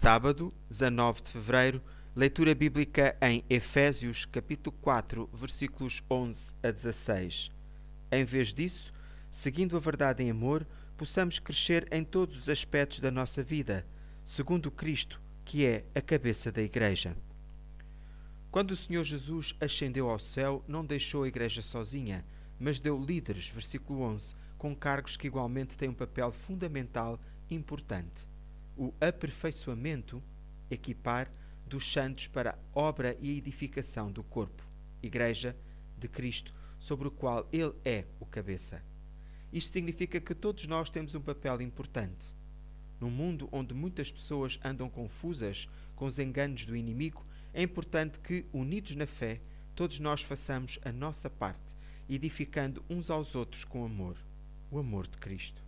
Sábado, 19 de fevereiro, leitura bíblica em Efésios, capítulo 4, versículos 11 a 16. Em vez disso, seguindo a verdade em amor, possamos crescer em todos os aspectos da nossa vida, segundo Cristo, que é a cabeça da Igreja. Quando o Senhor Jesus ascendeu ao céu, não deixou a Igreja sozinha, mas deu líderes, versículo 11, com cargos que igualmente têm um papel fundamental importante o aperfeiçoamento, equipar, dos santos para a obra e edificação do corpo, Igreja de Cristo, sobre o qual Ele é o cabeça. Isto significa que todos nós temos um papel importante. Num mundo onde muitas pessoas andam confusas com os enganos do inimigo, é importante que, unidos na fé, todos nós façamos a nossa parte, edificando uns aos outros com amor o amor de Cristo.